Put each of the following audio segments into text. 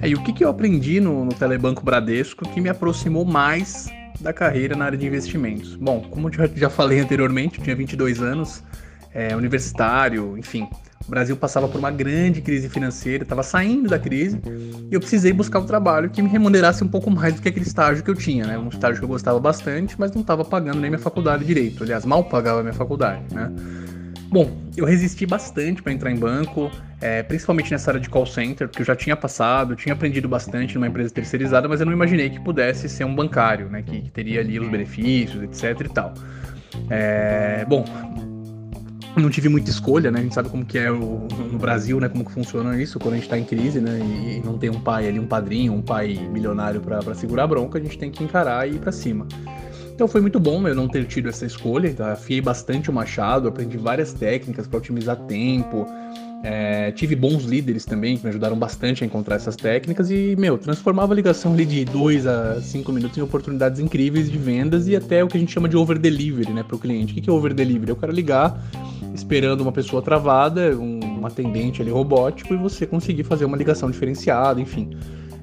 É, e o que, que eu aprendi no, no Telebanco Bradesco que me aproximou mais da carreira na área de investimentos? Bom, como já, já falei anteriormente, eu tinha 22 anos, é, universitário, enfim, o Brasil passava por uma grande crise financeira, estava saindo da crise, e eu precisei buscar um trabalho que me remunerasse um pouco mais do que aquele estágio que eu tinha, né? Um estágio que eu gostava bastante, mas não estava pagando nem minha faculdade direito. Aliás, mal pagava minha faculdade, né? Bom, eu resisti bastante para entrar em banco, é, principalmente nessa área de call center, porque eu já tinha passado, tinha aprendido bastante numa empresa terceirizada, mas eu não imaginei que pudesse ser um bancário, né? Que, que teria ali os benefícios, etc e tal. É, bom, não tive muita escolha, né? A gente sabe como que é o, no Brasil, né? Como que funciona isso quando a gente tá em crise, né? E não tem um pai ali, um padrinho, um pai milionário para segurar a bronca, a gente tem que encarar e ir para cima. Então foi muito bom eu não ter tido essa escolha, tá? afiei bastante o machado, aprendi várias técnicas para otimizar tempo, é, tive bons líderes também que me ajudaram bastante a encontrar essas técnicas e, meu, transformava a ligação ali de 2 a 5 minutos em oportunidades incríveis de vendas e até o que a gente chama de over delivery, né, para o cliente. O que é over delivery? Eu quero ligar esperando uma pessoa travada, um, um atendente ali robótico e você conseguir fazer uma ligação diferenciada, enfim.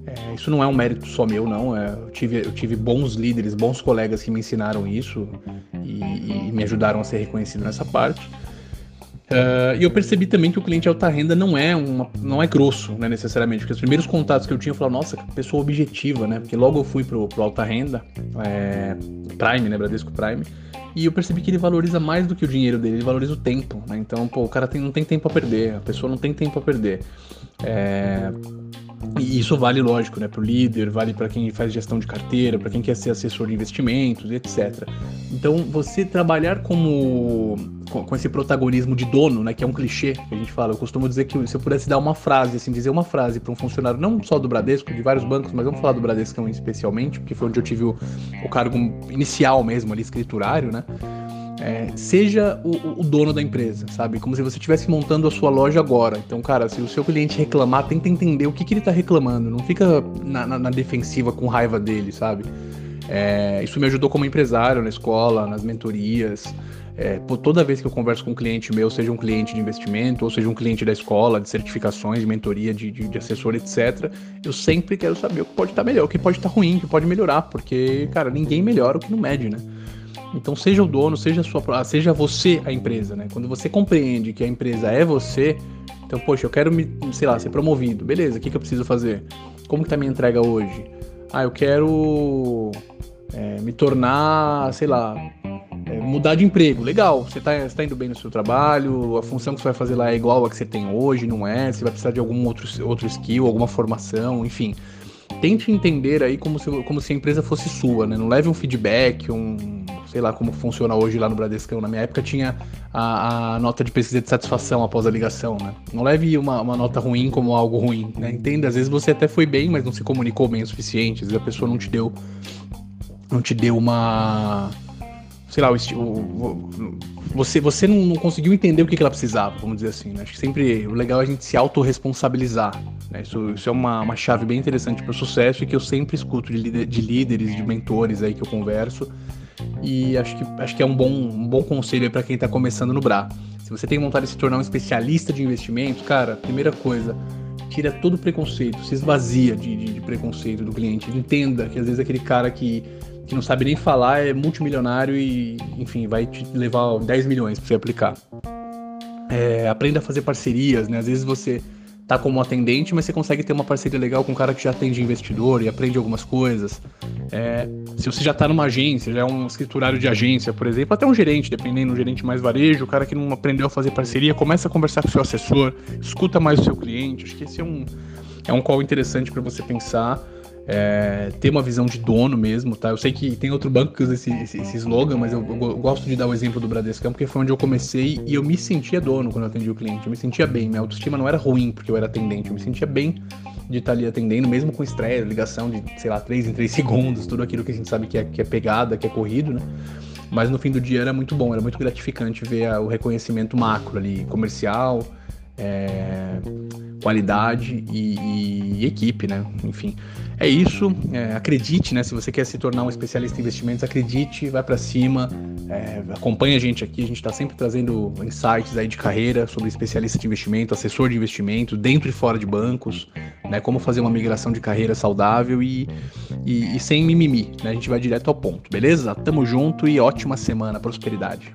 É, isso não é um mérito só meu, não. É, eu, tive, eu tive bons líderes, bons colegas que me ensinaram isso e, e me ajudaram a ser reconhecido nessa parte. Uh, e eu percebi também que o cliente alta renda não é uma, não é grosso, né, necessariamente, porque os primeiros contatos que eu tinha eu falava, nossa, que pessoa objetiva, né? Porque logo eu fui pro, pro alta renda, é, Prime, né, Bradesco Prime, e eu percebi que ele valoriza mais do que o dinheiro dele, ele valoriza o tempo, né? Então, pô, o cara tem, não tem tempo a perder, a pessoa não tem tempo a perder. É, e isso vale, lógico, né, para o líder, vale para quem faz gestão de carteira, para quem quer ser assessor de investimentos, etc. Então, você trabalhar como com, esse protagonismo de dono, né, que é um clichê que a gente fala. Eu costumo dizer que se eu pudesse dar uma frase, assim, dizer uma frase para um funcionário, não só do Bradesco, de vários bancos, mas vamos falar do Bradesco especialmente, porque foi onde eu tive o, o cargo inicial mesmo ali, escriturário, né? É, seja o, o, dono da empresa, sabe? Como se você estivesse montando a sua loja agora. Então, cara, se o seu cliente reclamar, tenta entender o que, que ele está reclamando. Não fica na, na, na, defensiva com raiva dele, sabe? É, isso me ajudou como empresário na escola, nas mentorias. É, toda vez que eu converso com um cliente meu, seja um cliente de investimento, ou seja um cliente da escola, de certificações, de mentoria, de, de, de assessor, etc., eu sempre quero saber o que pode estar tá melhor, o que pode estar tá ruim, o que pode melhorar, porque, cara, ninguém melhora o que não mede, né? Então seja o dono, seja sua, seja você a empresa, né? Quando você compreende que a empresa é você, então poxa, eu quero me, sei lá, ser promovido, beleza? O que, que eu preciso fazer? Como que tá minha entrega hoje? Ah, eu quero é, me tornar, sei lá, é, mudar de emprego. Legal, você está tá indo bem no seu trabalho, a função que você vai fazer lá é igual a que você tem hoje, não é? Você vai precisar de algum outro, outro skill, alguma formação, enfim. Tente entender aí como se, como se a empresa fosse sua, né? Não leve um feedback, um, sei lá como funciona hoje lá no Bradescão. Na minha época tinha a, a, nota de pesquisa de satisfação após a ligação, né? Não leve uma, uma, nota ruim como algo ruim, né? Entenda, às vezes você até foi bem, mas não se comunicou bem o suficiente, às vezes a pessoa não te deu não te deu uma sei lá, o, o, você, você não, não, conseguiu entender o que, que ela precisava, vamos dizer assim. Né? Acho que sempre o legal é a gente se autorresponsabilizar. Né? Isso, isso é uma, uma chave bem interessante para o sucesso e que eu sempre escuto de, de líderes, de mentores aí que eu converso. E acho que, acho que é um bom, um bom conselho para quem está começando no BRA. Se você tem vontade de se tornar um especialista de investimento, cara, primeira coisa, tira todo o preconceito, se esvazia de, de, de preconceito do cliente. Entenda que às vezes aquele cara que, que não sabe nem falar é multimilionário e, enfim, vai te levar 10 milhões para você aplicar. É, aprenda a fazer parcerias, né? Às vezes você tá como atendente, mas você consegue ter uma parceria legal com um cara que já atende investidor e aprende algumas coisas. É, se você já tá numa agência, já é um escriturário de agência, por exemplo, até um gerente, dependendo, um gerente mais varejo, o cara que não aprendeu a fazer parceria, começa a conversar com o seu assessor, escuta mais o seu cliente. Acho que esse é um, é um call interessante para você pensar é, ter uma visão de dono mesmo, tá? Eu sei que tem outro banco que usa esse, esse, esse slogan, mas eu, eu, gosto de dar o exemplo do Bradesco, porque foi onde eu comecei e eu me sentia dono quando eu atendi o cliente. Eu me sentia bem, minha autoestima não era ruim porque eu era atendente, eu me sentia bem de estar ali atendendo, mesmo com estresse, ligação de, sei lá, 3 em 3 segundos, tudo aquilo que a gente sabe que é, que é pegada, que é corrido, né? Mas no fim do dia era muito bom, era muito gratificante ver a, o reconhecimento macro ali, comercial, é, qualidade e, e, equipe, né? Enfim. É isso, é, acredite, né? Se você quer se tornar um especialista em investimentos, acredite, vai para cima, é, acompanha a gente aqui, a gente está sempre trazendo insights aí de carreira sobre especialista de investimento, assessor de investimento, dentro e fora de bancos, né? Como fazer uma migração de carreira saudável e, e, e sem mimimi, né? A gente vai direto ao ponto, beleza? Tamo junto e ótima semana, prosperidade.